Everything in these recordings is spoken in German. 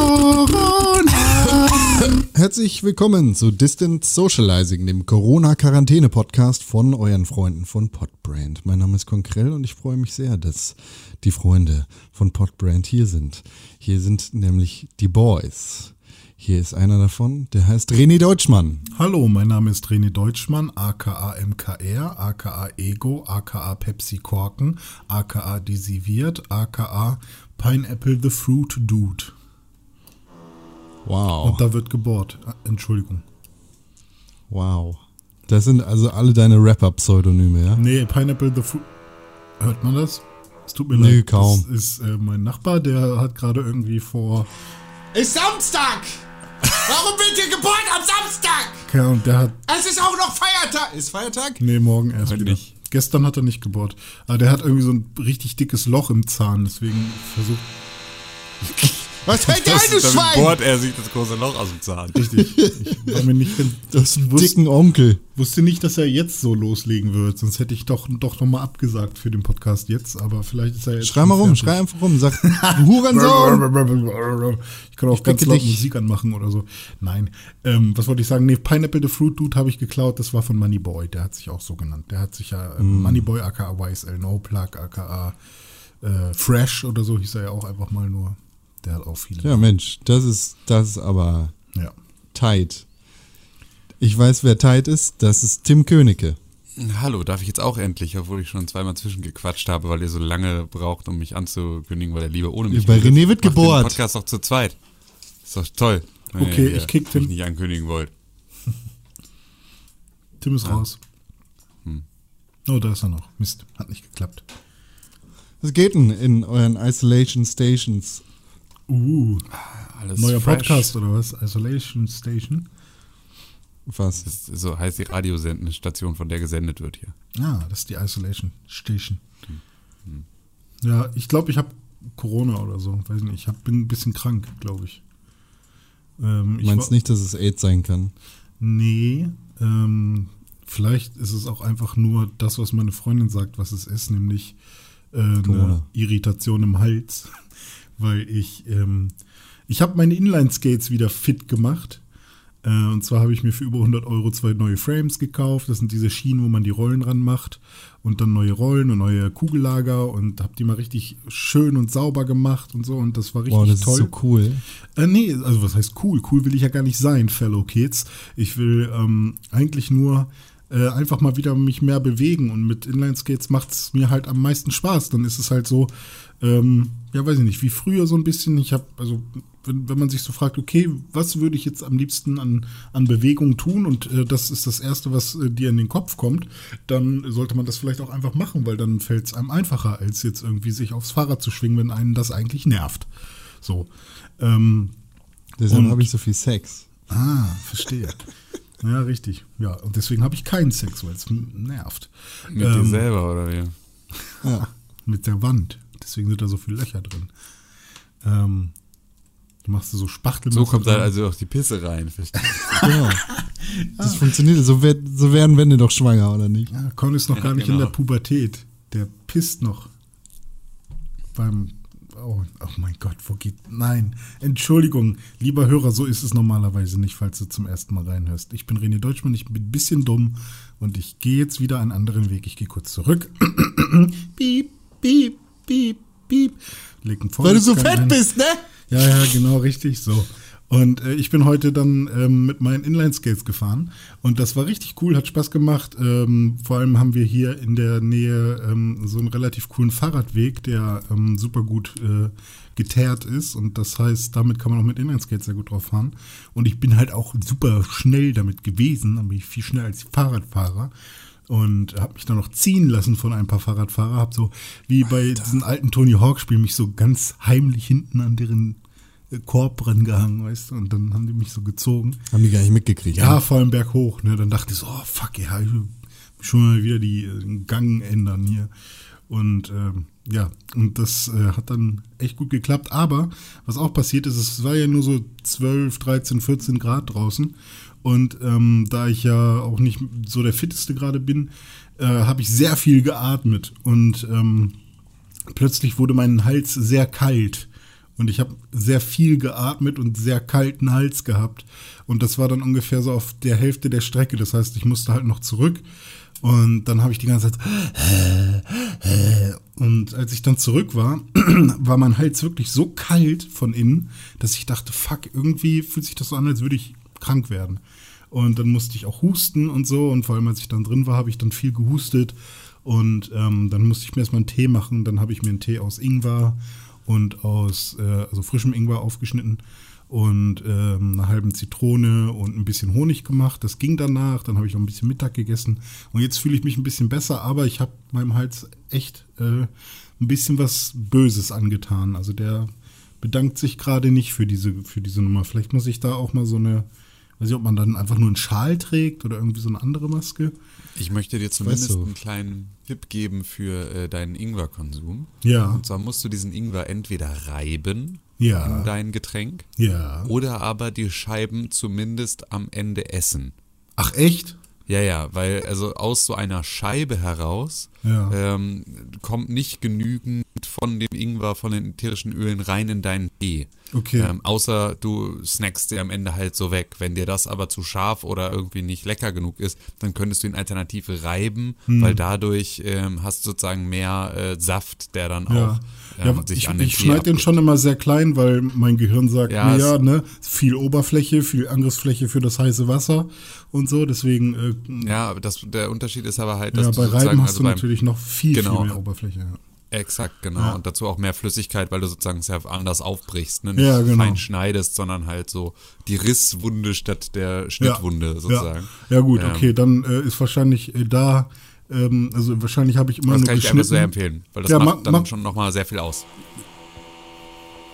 Corona. Herzlich willkommen zu Distant Socializing, dem Corona-Quarantäne-Podcast von euren Freunden von Podbrand. Mein Name ist Konkrell und ich freue mich sehr, dass die Freunde von Podbrand hier sind. Hier sind nämlich die Boys. Hier ist einer davon, der heißt René Deutschmann. Hallo, mein Name ist René Deutschmann, aka MKR, aka Ego, aka Pepsi Korken, aka Desiviert, aka Pineapple the Fruit Dude. Wow. Und da wird gebohrt. Ah, Entschuldigung. Wow. Das sind also alle deine Rapper-Pseudonyme, ja? Nee, Pineapple the Fruit. Hört man das? Es tut mir Nee, leid. kaum. Das ist äh, mein Nachbar, der hat gerade irgendwie vor. Ist Samstag! Warum wird hier geboren am Samstag? Ja, und der hat. Es ist auch noch Feiertag. Ist Feiertag? Nee, morgen erst Heute wieder. nicht. Gestern hat er nicht gebohrt. Aber der hat irgendwie so ein richtig dickes Loch im Zahn, deswegen versucht. Was fällt dir ein, du Damit Schwein? bohrt er sich das große Loch aus dem Zahn. Richtig. Ich war mir nicht. Das ist ein wusste, dicken Onkel. wusste nicht, dass er jetzt so loslegen wird, sonst hätte ich doch, doch nochmal abgesagt für den Podcast jetzt, aber vielleicht ist er jetzt. Schrei mal rum, fertig. schrei einfach rum. Sag, du Hurensohn. Ich kann auch ganz ficke laut dich. Musik anmachen oder so. Nein. Ähm, was wollte ich sagen? Nee, Pineapple the Fruit Dude habe ich geklaut. Das war von Moneyboy. Der hat sich auch so genannt. Der hat sich ja ähm, Moneyboy aka YSL No Plug aka äh, Fresh oder so hieß er ja auch einfach mal nur. Der hat auch viele. Ja, Mensch, das ist, das ist aber ja. tight. Ich weiß, wer tight ist. Das ist Tim Königke. Hallo, darf ich jetzt auch endlich, obwohl ich schon zweimal zwischengequatscht habe, weil ihr so lange braucht, um mich anzukündigen, weil er lieber ohne mich Bei redet. René wird. Den Podcast doch zu zweit. Ist doch toll. wenn Okay, ihr ich kick mich Tim. nicht ankündigen wollt. Tim ist raus. Hm. Oh, da ist er noch. Mist. Hat nicht geklappt. Was geht denn in euren Isolation Stations? Uh, Alles neuer fresh. Podcast oder was? Isolation Station. Was? Das ist, so heißt die Radiosendestation, von der gesendet wird hier. Ah, das ist die Isolation Station. Hm. Ja, ich glaube, ich habe Corona oder so. Weiß nicht. Ich hab, bin ein bisschen krank, glaube ich. Ähm, Du ich meinst nicht, dass es AIDS sein kann? Nee. Ähm, vielleicht ist es auch einfach nur das, was meine Freundin sagt, was es ist, nämlich äh, eine. Irritation im Hals. Weil ich, ähm, ich habe meine Inline-Skates wieder fit gemacht. Äh, und zwar habe ich mir für über 100 Euro zwei neue Frames gekauft. Das sind diese Schienen, wo man die Rollen ranmacht. Und dann neue Rollen und neue Kugellager. Und habe die mal richtig schön und sauber gemacht und so. Und das war richtig Boah, das toll. ist so cool. Äh, nee, also was heißt cool? Cool will ich ja gar nicht sein, Fellow Kids. Ich will ähm, eigentlich nur äh, einfach mal wieder mich mehr bewegen und mit Inline-Skates macht es mir halt am meisten Spaß. Dann ist es halt so, ähm, ja, weiß ich nicht, wie früher so ein bisschen. Ich habe, also, wenn, wenn man sich so fragt, okay, was würde ich jetzt am liebsten an, an Bewegung tun und äh, das ist das Erste, was äh, dir in den Kopf kommt, dann sollte man das vielleicht auch einfach machen, weil dann fällt es einem einfacher, als jetzt irgendwie sich aufs Fahrrad zu schwingen, wenn einen das eigentlich nervt. So. Ähm, Deshalb habe ich so viel Sex. Ah, verstehe. Ja, richtig. Ja, und deswegen habe ich keinen Sex, weil es nervt. Mit dir Ähm, selber, oder wie? Ja. Mit der Wand. Deswegen sind da so viele Löcher drin. Ähm, du machst so Spachtel. So kommt da also auch die Pisse rein. verstehe. Genau. Das funktioniert. So, werd, so werden Wände doch schwanger, oder nicht? Ja, Con ist noch Ja, gar nicht in genau. der Pubertät. Der pisst noch. Beim. Oh, oh mein Gott, wo geht. Nein. Entschuldigung, lieber Hörer, so ist es normalerweise nicht, falls du zum ersten Mal reinhörst. Ich bin René Deutschmann, ich bin ein bisschen dumm und ich gehe jetzt wieder einen anderen Weg. Ich gehe kurz zurück. piep, piep, piep, piep. Leg Weil du so fett ein. bist, ne? Ja, ja, genau, richtig so. Und äh, ich bin heute dann ähm, mit meinen Inline-Skates gefahren. Und das war richtig cool, hat Spaß gemacht. Ähm, vor allem haben wir hier in der Nähe ähm, so einen relativ coolen Fahrradweg, der ähm, super gut äh, geteert ist. Und das heißt, damit kann man auch mit Inline-Skates sehr gut drauf fahren. Und ich bin halt auch super schnell damit gewesen, dann bin ich viel schneller als die Fahrradfahrer. Und habe mich dann noch ziehen lassen von ein paar Fahrradfahrer, habe so wie bei diesen alten Tony Hawk Spielen mich so ganz heimlich hinten an deren Korb rangehangen, weißt du, und dann haben die mich so gezogen. Haben die gar nicht mitgekriegt. Ja, ne? vor allem berghoch, ne? Dann dachte ich so, oh fuck, ja, ich will schon mal wieder die äh, Gang ändern hier. Und ähm, ja, und das äh, hat dann echt gut geklappt. Aber was auch passiert ist, es war ja nur so 12, 13, 14 Grad draußen. Und ähm, da ich ja auch nicht so der fitteste gerade bin, äh, habe ich sehr viel geatmet. Und ähm, plötzlich wurde mein Hals sehr kalt. Und ich habe sehr viel geatmet und sehr kalten Hals gehabt. Und das war dann ungefähr so auf der Hälfte der Strecke. Das heißt, ich musste halt noch zurück. Und dann habe ich die ganze Zeit. Und als ich dann zurück war, war mein Hals wirklich so kalt von innen, dass ich dachte, fuck, irgendwie fühlt sich das so an, als würde ich krank werden. Und dann musste ich auch husten und so. Und vor allem, als ich dann drin war, habe ich dann viel gehustet. Und ähm, dann musste ich mir erstmal einen Tee machen. Dann habe ich mir einen Tee aus Ingwer und aus äh, also frischem Ingwer aufgeschnitten und ähm, einer halben Zitrone und ein bisschen Honig gemacht. Das ging danach. Dann habe ich noch ein bisschen Mittag gegessen. Und jetzt fühle ich mich ein bisschen besser, aber ich habe meinem Hals echt äh, ein bisschen was Böses angetan. Also der bedankt sich gerade nicht für diese, für diese Nummer. Vielleicht muss ich da auch mal so eine, weiß ich, ob man dann einfach nur einen Schal trägt oder irgendwie so eine andere Maske. Ich möchte dir zumindest du. einen kleinen Tipp geben für äh, deinen Ingwerkonsum. Ja. Und zwar musst du diesen Ingwer entweder reiben Ja. in dein Getränk Ja. oder aber die Scheiben zumindest am Ende essen. Ach echt? Ja, ja, weil also aus so einer Scheibe heraus Ja. ähm, kommt nicht genügend von dem Ingwer, von den ätherischen Ölen rein in deinen Tee. Okay. Ähm, außer du snackst dir am Ende halt so weg. Wenn dir das aber zu scharf oder irgendwie nicht lecker genug ist, dann könntest du ihn alternativ reiben, Hm. weil dadurch ähm, hast du sozusagen mehr äh, Saft, der dann Ja. auch ähm, ja, sich ich, an den ich schneide den schon immer sehr klein, weil mein Gehirn sagt, Ja, ja, ne, viel Oberfläche, viel Angriffsfläche für das heiße Wasser und so. Deswegen, äh, Ja, aber das, der Unterschied ist aber halt, dass ja, bei Reiben hast also du beim, natürlich noch viel, Genau. viel mehr Oberfläche. Ja. Exakt, genau. Ja. Und dazu auch mehr Flüssigkeit, weil du sozusagen sehr anders aufbrichst, ne? Ja, genau. fein schneidest, sondern halt so die Risswunde statt der Schnittwunde sozusagen. Ja, ja gut, Ähm, okay, dann äh, ist wahrscheinlich äh, da, ähm, also wahrscheinlich habe ich immer Das nur kann ich geschnitten. sehr empfehlen, weil das Ja, macht mach- dann mach- schon nochmal sehr viel aus.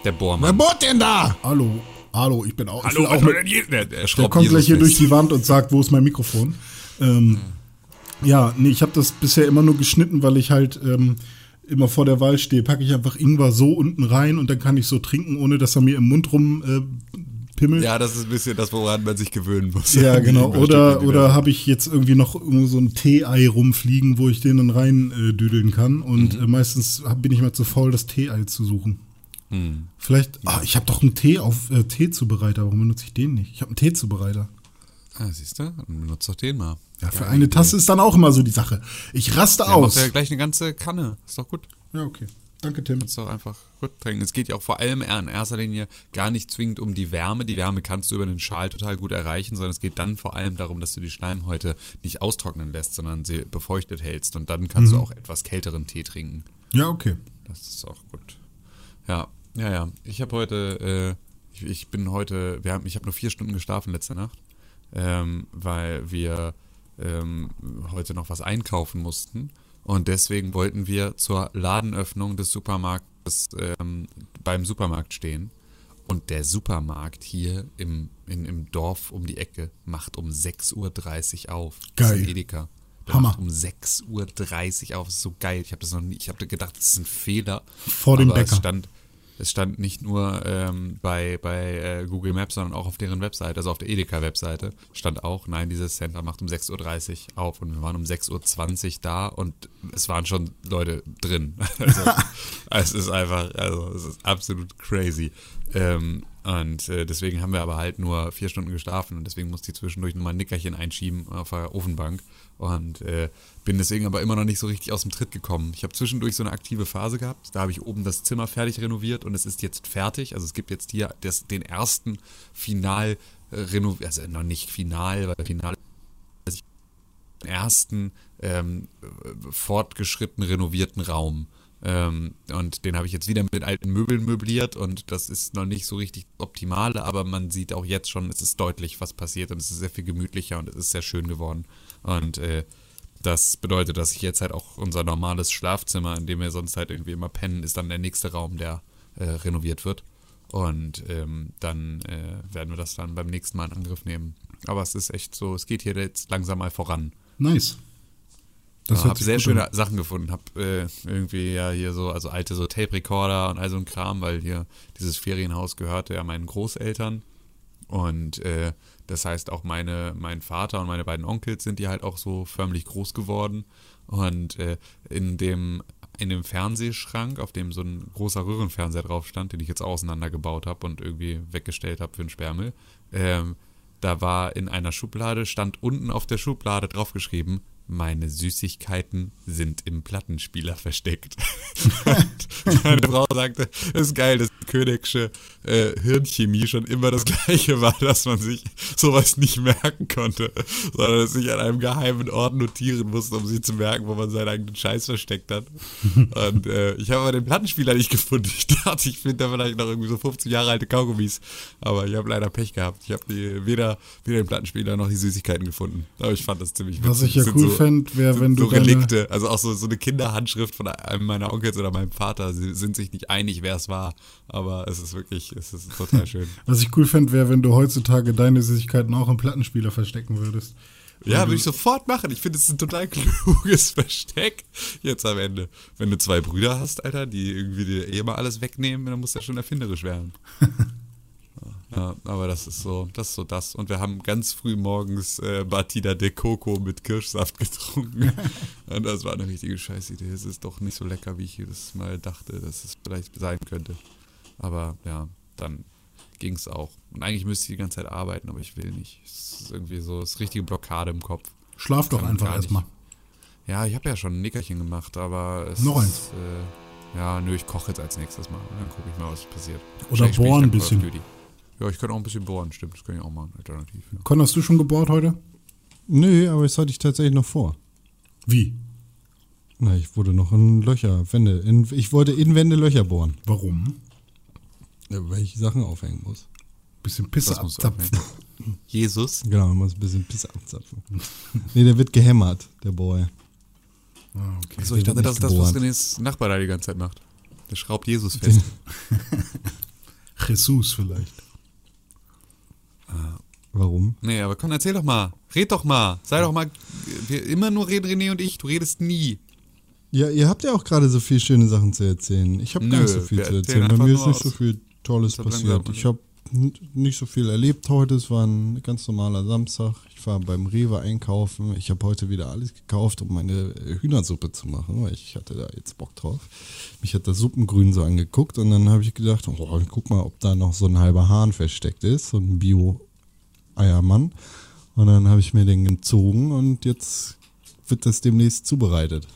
Der Wer Bohrmann. bohrt denn da? Hallo, hallo, ich bin auch, ich Hallo, will auch mit, soll denn hier? Der, der, Der kommt gleich Jesus hier durch die Wand und sagt, wo ist mein Mikrofon? Ähm, ja, nee, ich habe das bisher immer nur geschnitten, weil ich halt ähm, immer vor der Wahl stehe. Packe ich einfach Ingwer so unten rein und dann kann ich so trinken, ohne dass er mir im Mund rum äh, pimmelt. Ja, das ist ein bisschen das, woran man sich gewöhnen muss. Ja, genau. Oder, oder habe ich jetzt irgendwie noch irgendwo so ein Tee-Ei rumfliegen, wo ich den dann rein äh, düdeln kann. Und Mhm. äh, meistens hab, bin ich mal zu faul, das Tee-Ei zu suchen. Hm. Vielleicht, ah, ich habe doch einen Tee auf äh, Teezubereiter. Warum benutze ich den nicht? Ich habe einen Teezubereiter. Ah, siehst du? Dann benutzt doch den mal. Ja, für Geile eine. Tasse ist dann auch immer so die Sache. Ich raste Ja, aus. ja gleich eine ganze Kanne. Ist doch gut. Ja, okay. Danke, Tim. Kannst doch einfach gut trinken. Es geht ja auch vor allem in erster Linie gar nicht zwingend um die Wärme. Die Wärme kannst du über den Schal total gut erreichen, sondern es geht dann vor allem darum, dass du die Schleimhäute nicht austrocknen lässt, sondern sie befeuchtet hältst. Und dann kannst Mhm. du auch etwas kälteren Tee trinken. Ja, okay. Das ist auch gut. Ja, ja, ja. Ich habe heute, äh, ich, ich bin heute, wir haben, ich habe nur vier Stunden geschlafen letzte Nacht, ähm, weil wir ähm, heute noch was einkaufen mussten. Und deswegen wollten wir zur Ladenöffnung des Supermarktes ähm, beim Supermarkt stehen. Und der Supermarkt hier im, in, im Dorf um die Ecke macht um 6.30 Uhr auf. Das Geil. ist ein Edeka. Der Hammer. macht um 6.30 Uhr auf. Das ist so geil. Ich habe das noch nie, ich habe gedacht, das ist ein Fehler. Vor dem Bäcker. Es stand, es stand nicht nur ähm, bei, bei äh, Google Maps, sondern auch auf deren Webseite, also auf der Edeka-Webseite, stand auch, nein, dieses Center macht um 6.30 Uhr auf und wir waren um 6.20 Uhr da und es waren schon Leute drin. Also, es ist einfach, also es ist absolut crazy. Ähm, und äh, deswegen haben wir aber halt nur vier Stunden geschlafen und deswegen musste ich zwischendurch nochmal ein Nickerchen einschieben auf der Ofenbank und äh, bin deswegen aber immer noch nicht so richtig aus dem Tritt gekommen. Ich habe zwischendurch so eine aktive Phase gehabt, da habe ich oben das Zimmer fertig renoviert und es ist jetzt fertig. Also es gibt jetzt hier das, den ersten Final äh, renoviert, also noch nicht final, weil final ist den ersten ähm, fortgeschritten renovierten Raum. Ähm, und den habe ich jetzt wieder mit alten Möbeln möbliert und das ist noch nicht so richtig optimale, aber man sieht auch jetzt schon, es ist deutlich, was passiert und es ist sehr viel gemütlicher und es ist sehr schön geworden. Und äh, das bedeutet, dass ich jetzt halt auch unser normales Schlafzimmer, in dem wir sonst halt irgendwie immer pennen, ist dann der nächste Raum, der äh, renoviert wird. Und ähm, dann äh, werden wir das dann beim nächsten Mal in Angriff nehmen. Aber es ist echt so, es geht hier jetzt langsam mal voran. Nice. Das Ich hört habe sehr schöne an. Sachen gefunden. Habe äh, irgendwie ja hier so, also alte so Tape-Recorder und all so ein Kram, weil hier dieses Ferienhaus gehörte ja meinen Großeltern. Und äh, das heißt auch meine, mein Vater und meine beiden Onkels sind die halt auch so förmlich groß geworden. Und äh, in dem in dem Fernsehschrank, auf dem so ein großer Röhrenfernseher drauf stand, den ich jetzt auseinandergebaut habe und irgendwie weggestellt habe für den Sperrmüll. Ähm, da war in einer Schublade, stand unten auf der Schublade draufgeschrieben, meine Süßigkeiten sind im Plattenspieler versteckt. meine Frau sagte, es ist geil, dass die Königsche äh, Hirnchemie schon immer das gleiche war, dass man sich sowas nicht merken konnte, sondern es sich an einem geheimen Ort notieren musste, um sich zu merken, wo man seinen eigenen Scheiß versteckt hat. Und äh, ich habe aber den Plattenspieler nicht gefunden. Ich dachte, ich finde da vielleicht noch irgendwie so 50 Jahre alte Kaugummis, aber ich habe leider Pech gehabt. Ich habe weder, weder den Plattenspieler noch die Süßigkeiten gefunden. Aber ich fand das ziemlich Was ich ja cool so- fände, wäre, wenn so du deine, Relikte, also auch so, so eine Kinderhandschrift von einem meiner Onkels oder meinem Vater. Sie sind sich nicht einig, wer es war, aber es ist wirklich, es ist total schön. was ich cool fände, wäre, wenn du heutzutage deine Süßigkeiten auch im Plattenspieler verstecken würdest. Ja, würde ich sofort machen. Ich finde, es ist ein total kluges Versteck jetzt am Ende. Wenn du zwei Brüder hast, Alter, die irgendwie dir eh mal alles wegnehmen, dann musst du ja schon erfinderisch werden. Ja, aber das ist so, das ist so das. Und wir haben ganz früh morgens äh, Batida de Coco mit Kirschsaft getrunken. Und das war eine richtige Scheißidee. Es ist doch nicht so lecker, wie ich jedes Mal dachte, dass es vielleicht sein könnte. Aber ja, dann ging es auch. Und eigentlich müsste ich die ganze Zeit arbeiten, aber ich will nicht. Es ist irgendwie so, es ist richtige Blockade im Kopf. Schlaf doch einfach erstmal. Ja, ich habe ja schon ein Nickerchen gemacht, aber es Noch ist, Äh, ja, nö, ich koche jetzt als nächstes mal. Dann gucke ich mal, was passiert. Oder bohren ein bisschen. Duty. Ja, ich kann auch ein bisschen bohren, stimmt. Das kann ich auch machen, alternativ. Ja. Con, hast du schon gebohrt heute? Nö, aber das hatte ich tatsächlich noch vor. Wie? Na, ich wurde noch in Löcher, Wände. In, ich wollte in Wände Löcher bohren, Warum? ja, weil ich Sachen aufhängen muss. Bisschen Pisse abzapfen. Jesus. Genau, man muss ein bisschen Pisse abzapfen. nee, der wird gehämmert, der Boy. Ah, okay. Achso, ich dachte, das ist das, was. Renés Nachbar da die ganze Zeit macht. Der schraubt Jesus fest. Jesus vielleicht. Warum? nee, aber komm, erzähl doch mal. Red doch mal. Sei doch mal. Wir immer nur reden René und ich. Du redest nie. Ja, ihr habt ja auch gerade so viel schöne Sachen zu erzählen. Ich habe gar nicht so viel zu erzählen. Bei mir ist nicht so viel Tolles passiert. Ich habe nicht so viel erlebt heute. Es war ein ganz normaler Samstag. Ich war beim Rewe einkaufen. Ich habe heute wieder alles gekauft, um meine Hühnersuppe zu machen, weil ich hatte da jetzt Bock drauf. Mich hat das Suppengrün so angeguckt und dann habe ich gedacht, oh, guck mal, ob da noch so ein halber Hahn versteckt ist, so ein Bio-Eiermann. Und dann habe ich mir den gezogen und jetzt wird das demnächst zubereitet.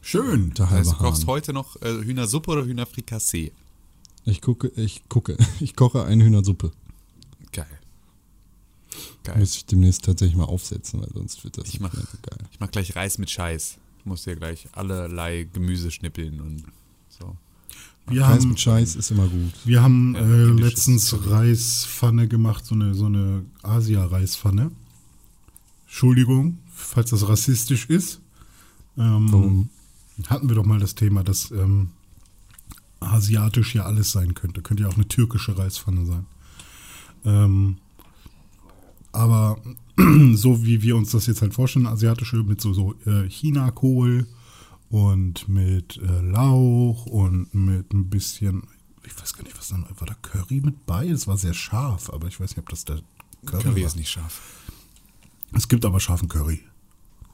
Schön. Der Das heißt, halbe du kochst heute noch äh, Hühnersuppe oder Hühnerfrikassee? Ich gucke, ich gucke, ich koche eine Hühnersuppe. Geil. Muss ich demnächst tatsächlich mal aufsetzen, weil sonst wird das Ich nicht mach, mehr so geil. ich mach gleich Reis mit Scheiß. Ich muss dir gleich allerlei Gemüse schnippeln und so. Wir Reis haben, mit Scheiß ist immer gut. wir haben Ja, äh, letztens. Reispfanne gemacht, so eine, so eine Asia-Reispfanne. Entschuldigung, falls das rassistisch ist. Ähm, Warum? Hatten wir doch mal das Thema, dass ähm, asiatisch ja alles sein könnte. Könnte ja auch eine türkische Reispfanne sein. Ähm, aber so wie wir uns das jetzt halt vorstellen, asiatische mit so, so äh, Chinakohl und mit äh, Lauch und mit ein bisschen, ich weiß gar nicht, was dann war da Curry mit bei? Es war sehr scharf, aber ich weiß nicht, ob das der Curry, Curry war. ist nicht scharf. Es gibt aber scharfen Curry.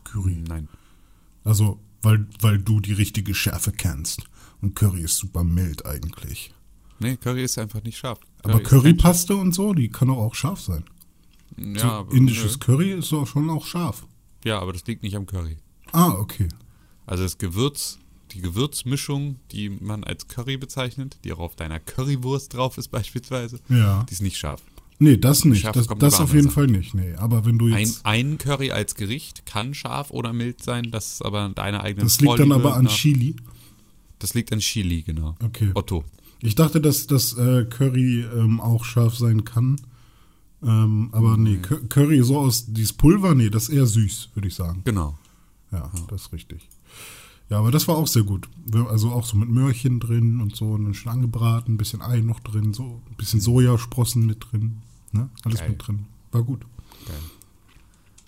Curry. Nein. Also, weil, weil du die richtige Schärfe kennst. Und Curry ist super mild eigentlich. Nee, Curry ist einfach nicht scharf. Aber ist Currypaste und so, die kann auch, auch scharf sein. So Ja, aber, indisches nö. Curry ist auch schon auch scharf. ja, aber das liegt nicht am Curry. Ah, okay. Also das Gewürz, die Gewürzmischung, die man als Curry bezeichnet, die auch auf deiner Currywurst drauf ist beispielsweise, Ja. die ist nicht scharf. Nee, das nicht. Scharf Das, das auf jeden. Fall nicht. Nee, aber wenn du Ein, jetzt. ein Curry als Gericht kann scharf oder mild sein, das ist aber deine eigene das liegt dann aber an nach- Chili. Das liegt an Chili, genau. Okay. Otto. Ich dachte, dass das äh, Curry ähm, auch scharf sein kann. Ähm, aber nee, Mhm. Cur- Curry so aus dieses Pulver, nee, das ist eher süß, würde ich sagen. Genau. Ja, das ist richtig. Ja, aber das war auch sehr gut. Also auch so mit Möhrchen drin und so und dann schön angebraten, ein bisschen Ei noch drin, so ein bisschen Sojasprossen mit drin. Ne? Alles Geil. mit drin. War gut. Geil.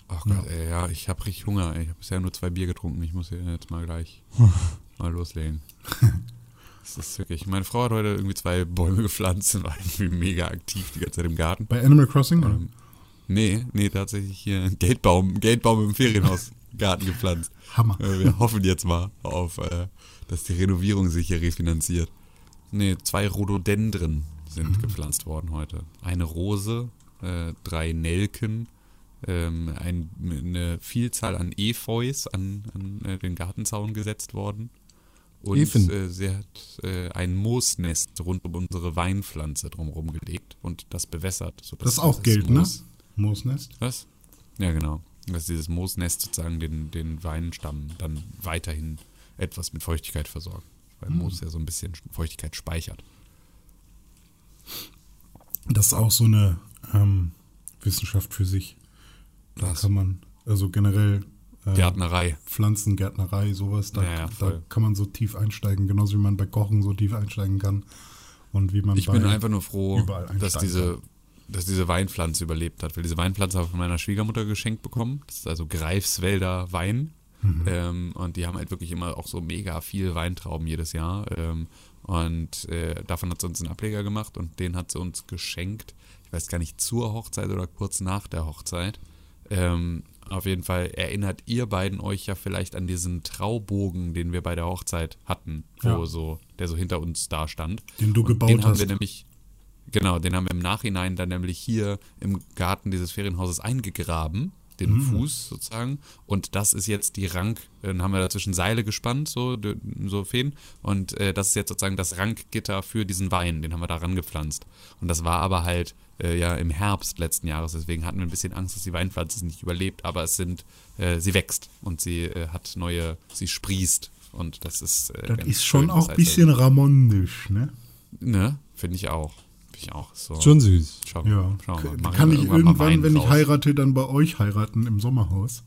Ach Gott, ey, ja, ich habe richtig Hunger. Ey. Ich habe bisher nur zwei Bier getrunken. Ich muss jetzt mal gleich mal loslegen. Das ist wirklich. Meine Frau hat heute irgendwie zwei Bäume gepflanzt und war irgendwie mega aktiv die ganze Zeit im Garten. Bei Animal Crossing? Ähm, nee, nee, tatsächlich hier ein Geldbaum, Geldbaum im Ferienhaus. Garten gepflanzt. Hammer. Äh, Wir hoffen jetzt mal auf, äh, dass die Renovierung sich hier refinanziert. Nee, zwei Rhododendren sind Mhm. gepflanzt worden heute. Eine Rose, äh, drei Nelken, ähm, ein, eine Vielzahl an Efeus an, an äh, den Gartenzaun gesetzt worden. Und äh, sie hat äh, ein Moosnest rund um unsere Weinpflanze drumherum gelegt und das bewässert. Das ist auch Geld, ne? Moos- Moosnest. was? Ja, genau. Dass dieses Moosnest sozusagen den, den Weinstamm dann weiterhin etwas mit Feuchtigkeit versorgt. Weil Hm. Moos ja so ein bisschen Feuchtigkeit speichert. Das ist auch so eine ähm, Wissenschaft für sich. Da Was? kann man, also generell äh, Gärtnerei. Pflanzengärtnerei, sowas, da, Ja, ja, da kann man so tief einsteigen, genauso wie man bei Kochen so tief einsteigen kann. Und wie man Ich bei, bin einfach nur froh, dass diese, dass diese Weinpflanze überlebt hat. Weil diese Weinpflanze habe ich von meiner Schwiegermutter geschenkt bekommen. Das ist also Greifswälder Wein. Mhm. Ähm, und die haben halt wirklich immer auch so mega viel Weintrauben jedes Jahr. Ähm, und äh, davon hat sie uns einen Ableger gemacht und den hat sie uns geschenkt. Ich weiß gar nicht, zur Hochzeit oder kurz nach der Hochzeit. Ähm, auf jeden Fall erinnert ihr beiden euch ja vielleicht an diesen Traubogen, den wir bei der Hochzeit hatten, wo Ja. so, der so hinter uns da stand. Den du Und gebaut den haben hast. wir nämlich, genau, den haben wir im Nachhinein dann nämlich hier im Garten dieses Ferienhauses eingegraben, den Mhm. Fuß sozusagen. Und das ist jetzt die Rank, dann haben wir dazwischen Seile gespannt, so, so Fäden. Und äh, das ist jetzt sozusagen das Rankgitter für diesen Wein, den haben wir da rangepflanzt. Und das war aber halt äh, ja im Herbst letzten Jahres, deswegen hatten wir ein bisschen Angst, dass die Weinpflanze nicht überlebt, aber es sind, äh, sie wächst und sie äh, hat neue, sie sprießt. Und das ist. Äh, das ist schon schön. auch ein bisschen ramondisch, ne? Ne, finde ich auch. Finde ich auch. So. Schon süß. Schau, Ja. schau mal. Kann ich irgendwann, Wein wenn ich heirate, dann bei euch heiraten im Sommerhaus?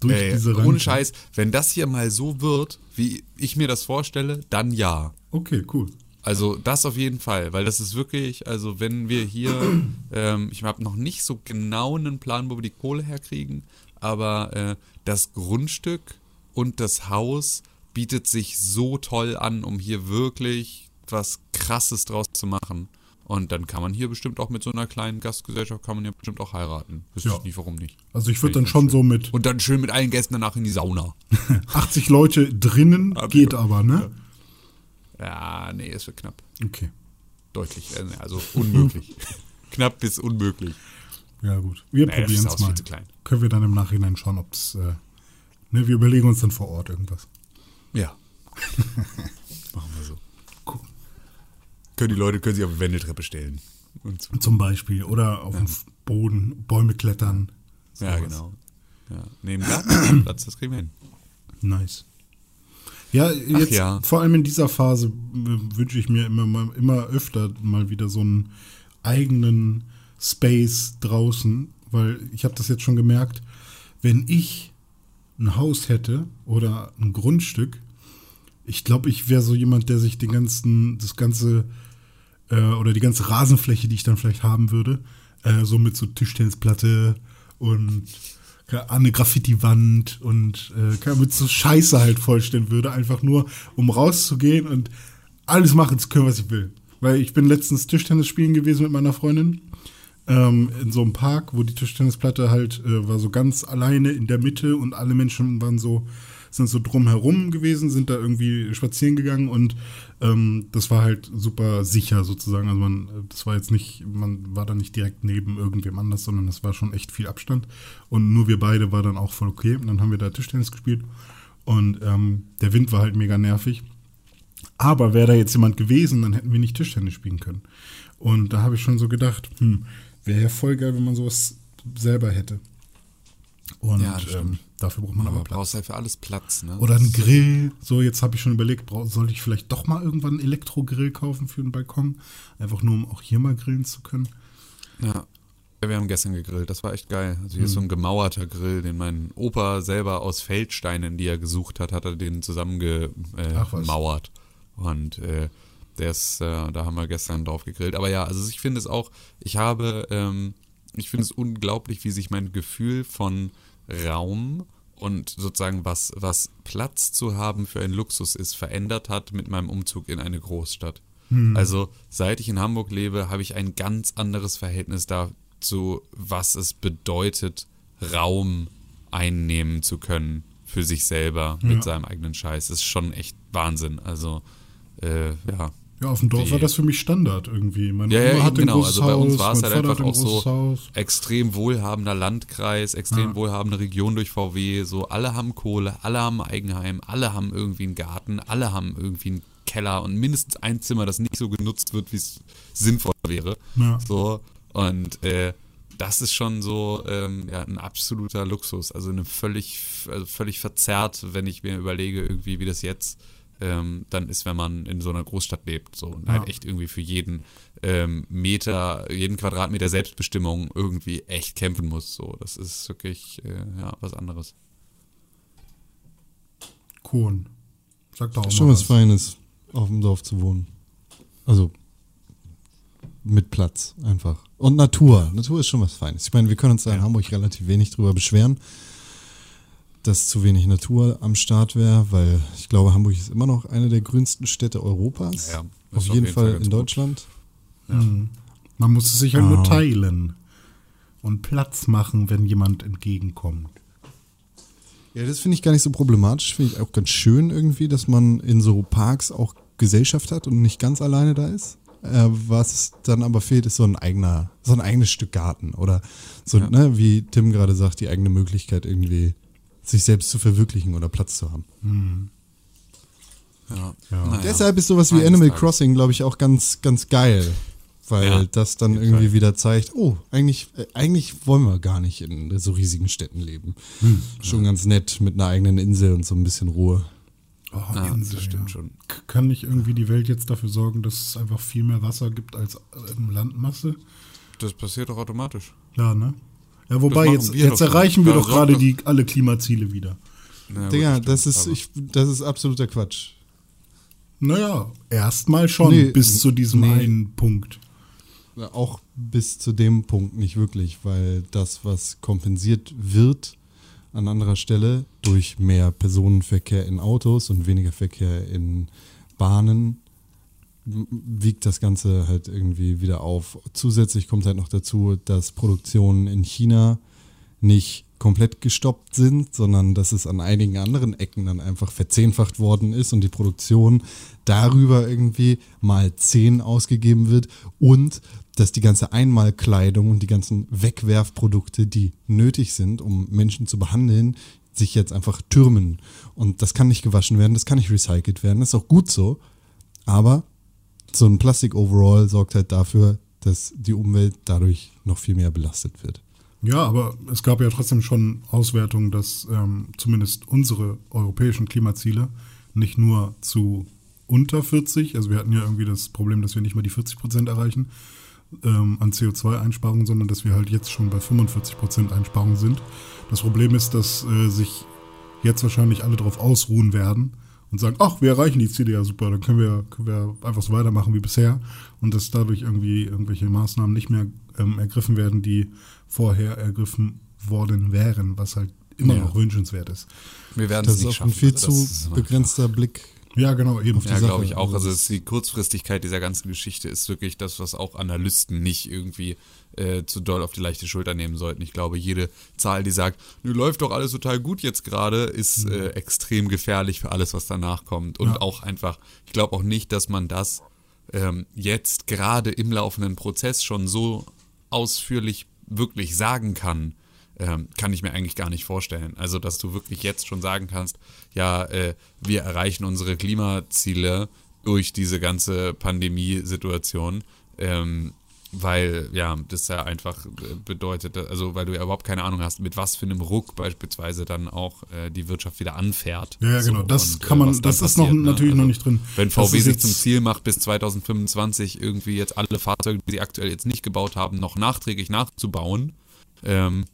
Durch Ey, diese ohne Ranke? Scheiß, wenn das hier mal so wird, wie ich mir das vorstelle, dann ja. Okay, cool. Also das auf jeden Fall, weil das ist wirklich, also wenn wir hier, ähm, ich habe noch nicht so genau einen Plan, wo wir die Kohle herkriegen, aber äh, das Grundstück und das Haus bietet sich so toll an, um hier wirklich was Krasses draus zu machen. Und dann kann man hier bestimmt auch mit so einer kleinen Gastgesellschaft, kann man ja bestimmt auch heiraten. Wüsste Ja. ich nicht, warum nicht. Also ich würde dann schon so mit Und dann schön mit allen Gästen danach in die Sauna. 80 Leute drinnen, geht aber, ne? Ja, nee, es wird knapp. Okay. Deutlich, äh, also unmöglich. knapp bis unmöglich. Ja, gut. Wir das probieren es mal. Können wir dann im Nachhinein schauen, ob es. Äh, ne, wir überlegen uns dann vor Ort irgendwas. Ja. Machen wir so. Cool. Können die Leute können sich auf die Wendeltreppe stellen. So. Zum Beispiel. Oder auf dem Boden, Bäume klettern. Ja, sowas. genau. Ja. Neben Gartenplatz, das kriegen wir hin. Nice. Ja, jetzt ja. vor allem in dieser Phase äh, wünsche ich mir immer, mal, immer öfter mal wieder so einen eigenen Space draußen, weil ich habe das jetzt schon gemerkt, wenn ich ein Haus hätte oder ein Grundstück, ich glaube, ich wäre so jemand, der sich den ganzen, das ganze äh, oder die ganze Rasenfläche, die ich dann vielleicht haben würde, äh, so mit so Tischtennisplatte und Ahnung, eine Graffiti-Wand und äh, mit so Scheiße halt vollstellen würde, einfach nur, um rauszugehen und alles machen zu können, was ich will. Weil ich bin letztens Tischtennis spielen gewesen mit meiner Freundin ähm, in so einem Park, wo die Tischtennisplatte halt äh, war so ganz alleine in der Mitte und alle Menschen waren so sind so drumherum gewesen, sind da irgendwie spazieren gegangen und ähm, das war halt super sicher sozusagen. Also man, das war jetzt nicht, man war da nicht direkt neben irgendwem anders, sondern das war schon echt viel Abstand. Und nur wir beide war dann auch voll okay. Und dann haben wir da Tischtennis gespielt und ähm, der Wind war halt mega nervig. Aber wäre da jetzt jemand gewesen, dann hätten wir nicht Tischtennis spielen können. Und da habe ich schon so gedacht, hm, wäre ja voll geil, wenn man sowas selber hätte. Und Ja, das stimmt. ähm, dafür braucht man aber Aber Platz. brauchst halt für alles Platz, ne? Oder ein Grill. So, jetzt habe ich schon überlegt, sollte ich vielleicht doch mal irgendwann einen Elektrogrill kaufen für den Balkon? Einfach nur, um auch hier mal grillen zu können. Ja. Ja, Wir haben gestern gegrillt, das war echt geil. Also hier ist so Hm. ein gemauerter Grill, den mein Opa selber aus Feldsteinen, die er gesucht hat, hat er den zusammengemauert. Und äh, der ist, äh, da haben wir gestern drauf gegrillt. Aber ja, also ich finde es auch, ich habe, ähm, ich finde es unglaublich, wie sich mein Gefühl von Raum und sozusagen was, was Platz zu haben für einen Luxus ist, verändert hat mit meinem Umzug in eine Großstadt. Also seit ich in Hamburg lebe, habe ich ein ganz anderes Verhältnis dazu, was es bedeutet, Raum einnehmen zu können für sich selber mit seinem eigenen Scheiß. Das ist schon echt Wahnsinn. Also, äh, ja. Ja, auf dem Dorf war das für mich Standard irgendwie. Meine Ja, Oma ein genau. großes Also bei uns war es halt Vater einfach ein auch so Haus. extrem wohlhabender Landkreis, extrem Ja. wohlhabende Region durch VW. So alle haben Kohle, alle haben ein Eigenheim, alle haben irgendwie einen Garten, alle haben irgendwie einen Keller und mindestens ein Zimmer, das nicht so genutzt wird, wie es sinnvoll wäre. Ja. So und äh, das ist schon so ähm, ja, ein absoluter Luxus. Also eine völlig, also völlig verzerrt, wenn ich mir überlege, irgendwie wie das jetzt ähm, dann ist, wenn man in so einer Großstadt lebt. So und halt Ja. echt irgendwie für jeden ähm, Meter, jeden Quadratmeter Selbstbestimmung irgendwie echt kämpfen muss. So, das ist wirklich äh, ja, was anderes. Kohn. Sag doch auch Ist schon mal was Feines, auf dem Dorf zu wohnen. Also mit Platz einfach. Und Natur. Natur ist schon was Feines. Ich meine, wir können uns da in Hamburg relativ wenig drüber beschweren, dass zu wenig Natur am Start wäre, weil ich glaube, Hamburg ist immer noch eine der grünsten Städte Europas. Ja, ja. Ist auf jeden Fall in ganz gut. Deutschland. Man muss es sich halt Ah. nur teilen. Und Platz machen, wenn jemand entgegenkommt. Ja, das finde ich gar nicht so problematisch. Finde ich auch ganz schön irgendwie, dass man in so Parks auch Gesellschaft hat und nicht ganz alleine da ist. Äh, was dann aber fehlt, ist so ein eigener, so ein eigenes Stück Garten oder so, Ja. ne, wie Tim gerade sagt, die eigene Möglichkeit irgendwie sich selbst zu verwirklichen oder Platz zu haben. Ja. Ja. Naja. Deshalb ist sowas wie Eines Animal Tages. Crossing, glaube ich, auch ganz, ganz geil. Weil Ja, das dann irgendwie Fall. wieder zeigt, oh, eigentlich, äh, eigentlich wollen wir gar nicht in so riesigen Städten leben. Hm. Schon ganz nett mit einer eigenen Insel und so ein bisschen Ruhe. Oh, Ja, Insel, das stimmt ja. schon. K- Kann nicht irgendwie die Welt jetzt dafür sorgen, dass es einfach viel mehr Wasser gibt als ähm, Landmasse? Das passiert doch automatisch. Ja, ne? Ja, wobei, jetzt, jetzt erreichen wir doch gerade die alle Klimaziele wieder. Na gut, Digga, das ist, ich, das ist absoluter Quatsch. Naja, erstmal schon Nee, bis zu diesem nee. einen Punkt. Auch bis zu dem Punkt nicht wirklich, weil das, was kompensiert wird an anderer Stelle durch mehr Personenverkehr in Autos und weniger Verkehr in Bahnen, wiegt das Ganze halt irgendwie wieder auf. Zusätzlich kommt halt noch dazu, dass Produktionen in China nicht komplett gestoppt sind, sondern dass es an einigen anderen Ecken dann einfach verzehnfacht worden ist und die Produktion darüber irgendwie mal zehn ausgegeben wird und dass die ganze Einmalkleidung und die ganzen Wegwerfprodukte, die nötig sind, um Menschen zu behandeln, sich jetzt einfach türmen. Und das kann nicht gewaschen werden, das kann nicht recycelt werden, das ist auch gut so. Aber so ein Plastik-Overall sorgt halt dafür, dass die Umwelt dadurch noch viel mehr belastet wird. Ja, aber es gab ja trotzdem schon Auswertungen, dass ähm, zumindest unsere europäischen Klimaziele nicht nur zu unter 40, also wir hatten ja irgendwie das Problem, dass wir nicht mal die 40 Prozent erreichen ähm, an CO2-Einsparungen, sondern dass wir halt jetzt schon bei 45 Prozent Einsparungen sind. Das Problem ist, dass äh, sich jetzt wahrscheinlich alle darauf ausruhen werden und sagen, ach, wir erreichen die Ziele ja super, dann können wir, können wir einfach so weitermachen wie bisher und dass dadurch irgendwie irgendwelche Maßnahmen nicht mehr ähm, ergriffen werden, die vorher ergriffen worden wären, was halt immer Ja. noch wünschenswert ist. Wir werden Das es ist nicht auch ein schaffen. viel Also zu das ist immer- begrenzter Blick. Ja, genau, eben. die Ja, glaube ich auch. Also Also die Kurzfristigkeit dieser ganzen Geschichte ist wirklich das, was auch Analysten nicht irgendwie äh, zu doll auf die leichte Schulter nehmen sollten. Ich glaube, jede Zahl, die sagt, "Nö, läuft doch alles total gut jetzt gerade, ist äh, extrem gefährlich für alles, was danach kommt. Und Ja. auch einfach, ich glaube auch nicht, dass man das ähm, jetzt gerade im laufenden Prozess schon so ausführlich wirklich sagen kann, ähm, kann ich mir eigentlich gar nicht vorstellen. Also, dass du wirklich jetzt schon sagen kannst, ja, äh, wir erreichen unsere Klimaziele durch diese ganze Pandemiesituation, ähm, weil ja, das ja einfach äh, bedeutet, also weil du ja überhaupt keine Ahnung hast, mit was für einem Ruck beispielsweise dann auch äh, die Wirtschaft wieder anfährt. Ja, ja, genau. Das und, kann äh, man- was dann das ist noch- ne? natürlich noch nicht drin. Wenn VW sich zum Ziel macht, bis 2025 irgendwie jetzt alle Fahrzeuge, die sie aktuell jetzt nicht gebaut haben, noch nachträglich nachzubauen, ähm,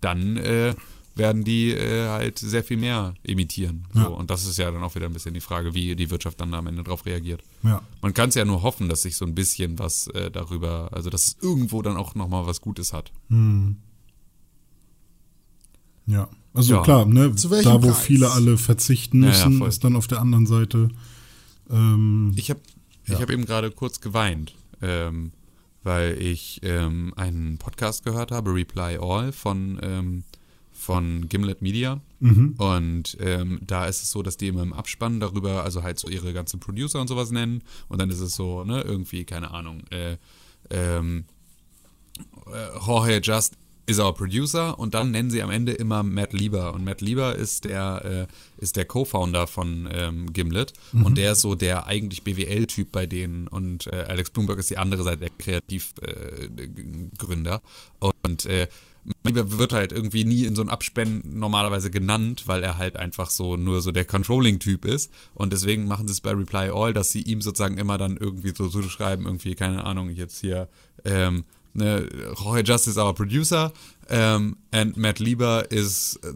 dann äh, werden die äh, halt sehr viel mehr emittieren. So. Ja. Und das ist ja dann auch wieder ein bisschen die Frage, wie die Wirtschaft dann am Ende darauf reagiert. Ja. Man kann es ja nur hoffen, dass sich so ein bisschen was äh, darüber, also dass es irgendwo dann auch nochmal was Gutes hat. Ja, also Ja. klar, ne, Zu welchem da wo Preis? viele alle verzichten Ja, ja, müssen, ist dann auf der anderen Seite ähm, Ich habe ich hab eben gerade kurz geweint, ähm, weil ich ähm, einen Podcast gehört habe, Reply All, von, ähm, von Gimlet Media. Und ähm, da ist es so, dass die immer im Abspann darüber, also halt so ihre ganzen Producer und sowas nennen. Und dann ist es so, ne, irgendwie, keine Ahnung, äh, ähm, äh, Jorge Just is our producer und dann nennen sie am Ende immer Matt Lieber. Und Matt Lieber ist der äh, ist der Co-Founder von ähm, Gimlet. Und der ist so der eigentlich BWL-Typ bei denen. Und äh, Alex Bloomberg ist die andere Seite der Kreativgründer. Und äh, Matt Lieber wird halt irgendwie nie in so einem Abspann normalerweise genannt, weil er halt einfach so nur so der Controlling-Typ ist. Und deswegen machen sie es bei Reply All, dass sie ihm sozusagen immer dann irgendwie so zuschreiben, irgendwie, keine Ahnung, jetzt hier ähm, ne, Jorge Justice, our producer, um, and Matt Lieber is uh,